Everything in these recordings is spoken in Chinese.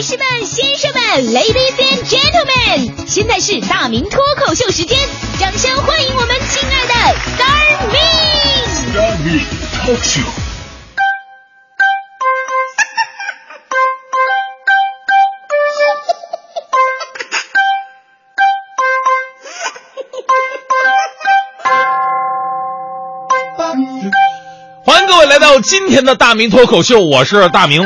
女士们、先生们，Ladies and Gentlemen，现在是大明脱口秀时间，掌声欢迎我们亲爱的 Star Me！Star Me Talk Show。欢迎各位来到今天的大明脱口秀，我是大明。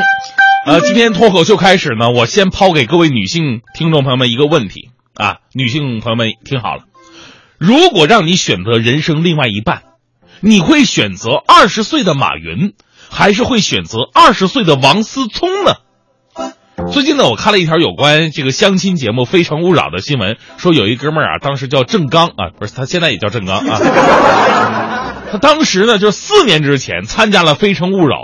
呃，今天脱口秀开始呢，我先抛给各位女性听众朋友们一个问题啊，女性朋友们听好了，如果让你选择人生另外一半，你会选择二十岁的马云，还是会选择二十岁的王思聪呢？最近呢，我看了一条有关这个相亲节目《非诚勿扰》的新闻，说有一哥们儿啊，当时叫郑刚啊，不是他现在也叫郑刚啊，他当时呢，就四年之前参加了《非诚勿扰》，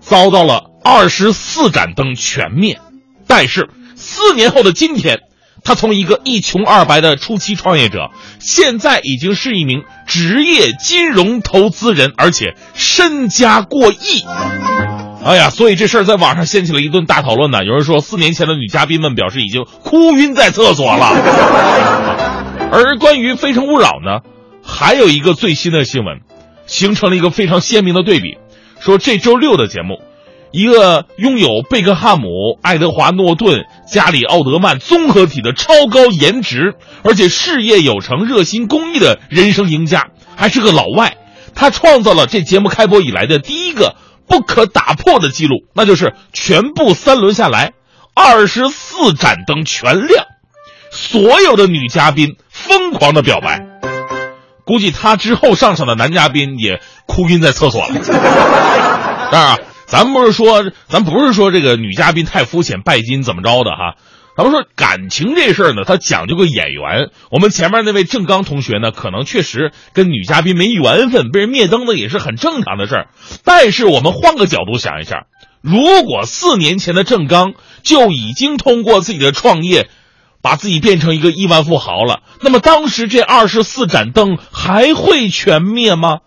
遭到了二十四盏灯全灭，但是四年后的今天，他从一个一穷二白的初期创业者，现在已经是一名职业金融投资人，而且身家过亿。哎呀，所以这事儿在网上掀起了一顿大讨论呢。有人说，四年前的女嘉宾们表示已经哭晕在厕所了。而关于《非诚勿扰》呢，还有一个最新的新闻，形成了一个非常鲜明的对比。说这周六的节目，一个拥有贝克汉姆、爱德华诺顿、加里奥德曼综合体的超高颜值，而且事业有成、热心公益的人生赢家，还是个老外。他创造了这节目开播以来的第一个不可打破的记录，那就是全部三轮下来，二十四盏灯全亮，所有的女嘉宾疯狂的表白。估计他之后上场的男嘉宾也哭晕在厕所了。当然啊，咱不是说，咱不是说这个女嘉宾太肤浅、拜金怎么着的哈。咱们说感情这事儿呢，它讲究个眼缘。我们前面那位郑刚同学呢，可能确实跟女嘉宾没缘分，被人灭灯的也是很正常的事儿。但是我们换个角度想一下，如果四年前的郑刚就已经通过自己的创业，把自己变成一个亿万富豪了，那么当时这二十四盏灯还会全灭吗？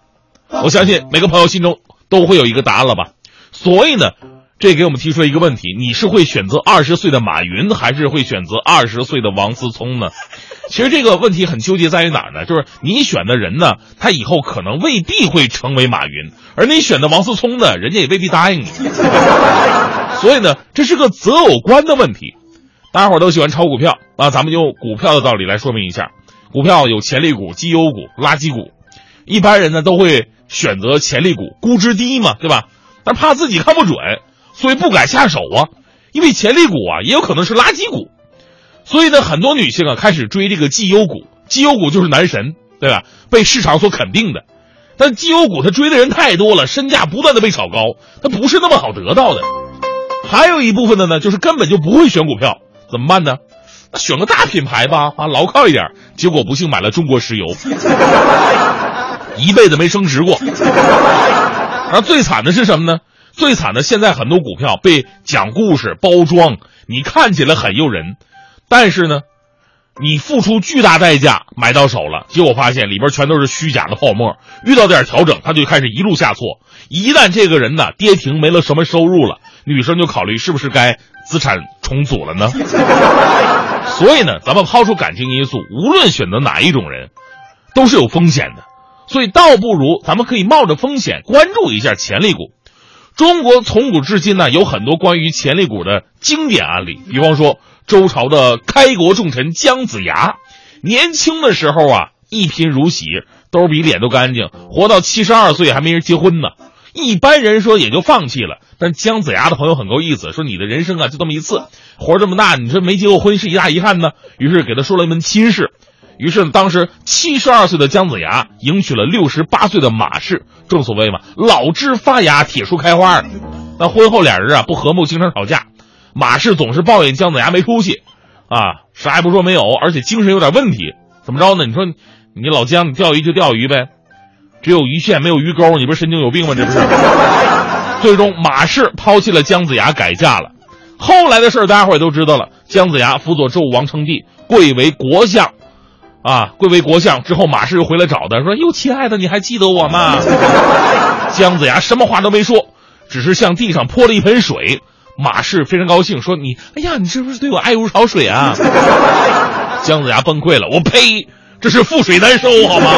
我相信每个朋友心中都会有一个答案了吧。所以呢，这给我们提出了一个问题：你是会选择二十岁的马云，还是会选择二十岁的王思聪呢？其实这个问题很纠结在于哪儿呢？就是你选的人呢，他以后可能未必会成为马云，而你选的王思聪呢，人家也未必答应你。所以呢，这是个择偶观的问题。大家伙都喜欢炒股票啊，咱们用股票的道理来说明一下。股票有潜力股、绩优股、垃圾股，一般人呢都会选择潜力股，估值低嘛，对吧？但怕自己看不准，所以不敢下手啊。因为潜力股啊也有可能是垃圾股，所以呢，很多女性啊开始追这个绩优股，绩优股就是男神，对吧？被市场所肯定的。但绩优股它追的人太多了，身价不断的被炒高，它不是那么好得到的。还有一部分的呢，就是根本就不会选股票。怎么办呢？那选个大品牌吧，啊，牢靠一点。结果不幸买了中国石油，一辈子没升值过。而最惨的是什么呢？最惨的，现在很多股票被讲故事包装，你看起来很诱人，但是呢，你付出巨大代价买到手了，结果发现里边全都是虚假的泡沫。遇到点调整，它就开始一路下挫。一旦这个人呢跌停，没了什么收入了，女生就考虑是不是该资产重组了呢？所以呢，咱们抛出感情因素，无论选择哪一种人，都是有风险的。所以倒不如咱们可以冒着风险关注一下潜力股。中国从古至今呢，有很多关于潜力股的经典案例，比方说周朝的开国重臣姜子牙，年轻的时候啊一贫如洗，兜比脸都干净，活到七十二岁还没人结婚呢。一般人说也就放弃了，但姜子牙的朋友很够意思，说你的人生啊就这么一次，活这么大，你说没结过婚是一大遗憾呢。于是给他说了一门亲事。于是呢当时七十二岁的姜子牙迎娶了六十八岁的马氏，正所谓嘛，老枝发芽，铁树开花。那婚后俩人啊不和睦，经常吵架。马氏总是抱怨姜子牙没出息，啊，啥也不说没有，而且精神有点问题。怎么着呢？你说你老姜，你钓鱼就钓鱼呗，只有鱼线没有鱼钩，你不是神经有病吗？这不是。最终马氏抛弃了姜子牙，改嫁了。后来的事儿大家伙也都知道了，姜子牙辅佐纣王称帝，贵为国相。啊，贵为国相之后，马氏又回来找他，说：“哟，亲爱的，你还记得我吗？” 姜子牙什么话都没说，只是向地上泼了一盆水，马氏非常高兴，说你，哎呀，你是不是对我爱如潮水啊？姜子牙崩溃了，我呸，这是覆水难收，好吗？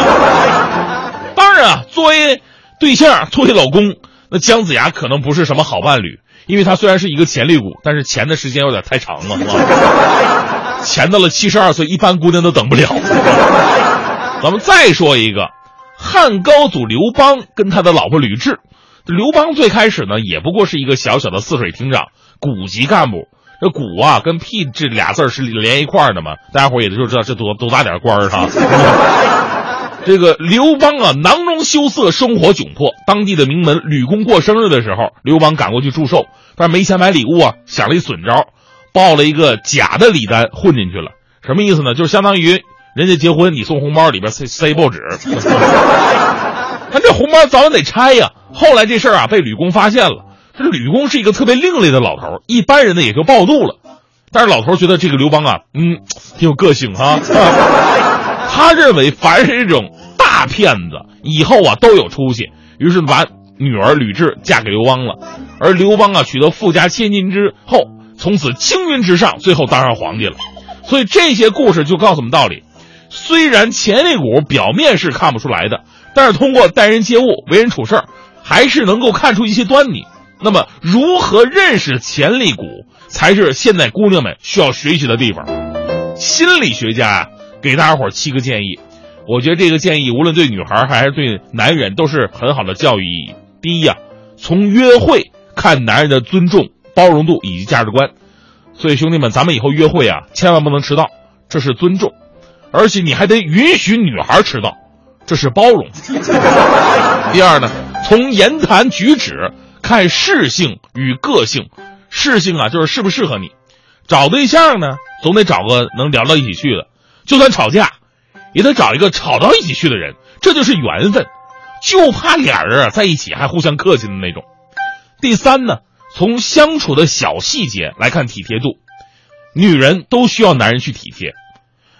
当然啊，作为对象，作为老公，那姜子牙可能不是什么好伴侣，因为他虽然是一个潜力股，但是潜的时间有点太长了，是吧？潜到了七十二岁，一般姑娘都等不了。咱们再说一个，汉高祖刘邦跟他的老婆吕雉。刘邦最开始呢，也不过是一个小小的泗水亭长，古级干部。这“古”啊，跟“屁”这俩字是连一块的嘛？大家伙也就知道这多多大点官儿哈。这个刘邦啊，囊中羞涩，生活窘迫。当地的名门吕公过生日的时候，刘邦赶过去祝寿，但是没钱买礼物啊，想了一损招，报了一个假的礼单混进去了。什么意思呢？就是相当于人家结婚，你送红包里边塞塞报纸。他这红包早晚得拆呀。后来这事儿啊被吕公发现了。这吕公是一个特别另类的老头，一般人呢也就暴怒了。但是老头觉得这个刘邦啊，嗯，挺有个性哈。他认为凡是这种大骗子以后啊都有出息，于是把女儿吕雉嫁给刘邦了。而刘邦啊取得富家千金之后，从此青云直上，最后当上皇帝了。所以这些故事就告诉我们道理：虽然潜力股表面是看不出来的。但是通过待人接物、为人处事，还是能够看出一些端倪。那么，如何认识潜力股，才是现代姑娘们需要学习的地方。心理学家给大家伙七个建议，我觉得这个建议无论对女孩还是对男人都是很好的教育意义。第一呀，从约会看男人的尊重、包容度以及价值观。所以兄弟们，咱们以后约会啊，千万不能迟到，这是尊重，而且你还得允许女孩迟到。这是包容。第二呢，从言谈举止看适性与个性。适性啊，就是适不适合你。找对象呢，总得找个能聊到一起去的。就算吵架，也得找一个吵到一起去的人。这就是缘分。就怕俩人啊在一起还互相客气的那种。第三呢，从相处的小细节来看体贴度。女人都需要男人去体贴。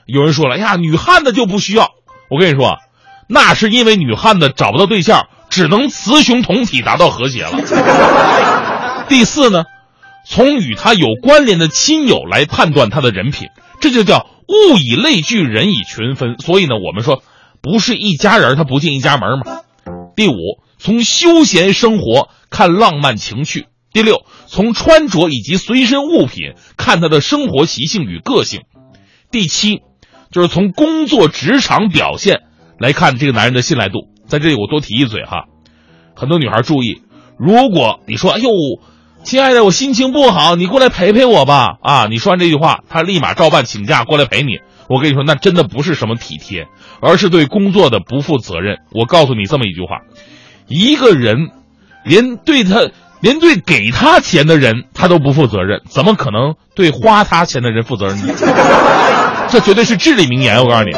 有人说了，呀，女汉子就不需要。我跟你说。那是因为女汉子找不到对象，只能雌雄同体达到和谐了。第四呢，从与他有关联的亲友来判断他的人品，这就叫物以类聚，人以群分。所以呢，我们说不是一家人他不进一家门嘛。第五，从休闲生活看浪漫情趣。第六，从穿着以及随身物品看他的生活习性与个性。第七，就是从工作职场表现。来看这个男人的信赖度，在这里我多提一嘴哈，很多女孩注意，如果你说哎呦，亲爱的，我心情不好，你过来陪陪我吧啊，你说完这句话，他立马照办请假过来陪你。我跟你说，那真的不是什么体贴，而是对工作的不负责任。我告诉你这么一句话，一个人连对他连对给他钱的人他都不负责任，怎么可能对花他钱的人负责任呢？这绝对是至理名言，我告诉你。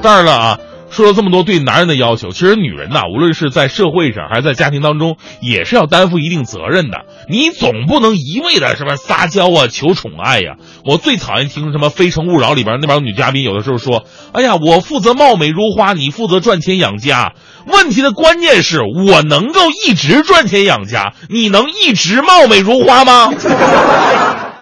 当然了啊。说了这么多对男人的要求，其实女人呐，无论是在社会上还是在家庭当中，也是要担负一定责任的。你总不能一味的什么撒娇啊、求宠爱呀。我最讨厌听什么《非诚勿扰》里边那帮女嘉宾有的时候说：“哎呀，我负责貌美如花，你负责赚钱养家。”问题的关键是我能够一直赚钱养家，你能一直貌美如花吗？